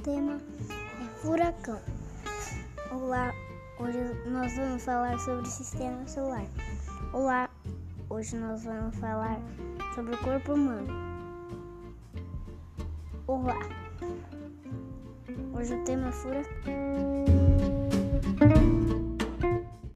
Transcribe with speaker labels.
Speaker 1: tema é furacão. Olá, hoje nós vamos falar sobre o sistema solar. Olá, hoje nós vamos falar sobre o corpo humano. Olá, hoje o tema é furacão.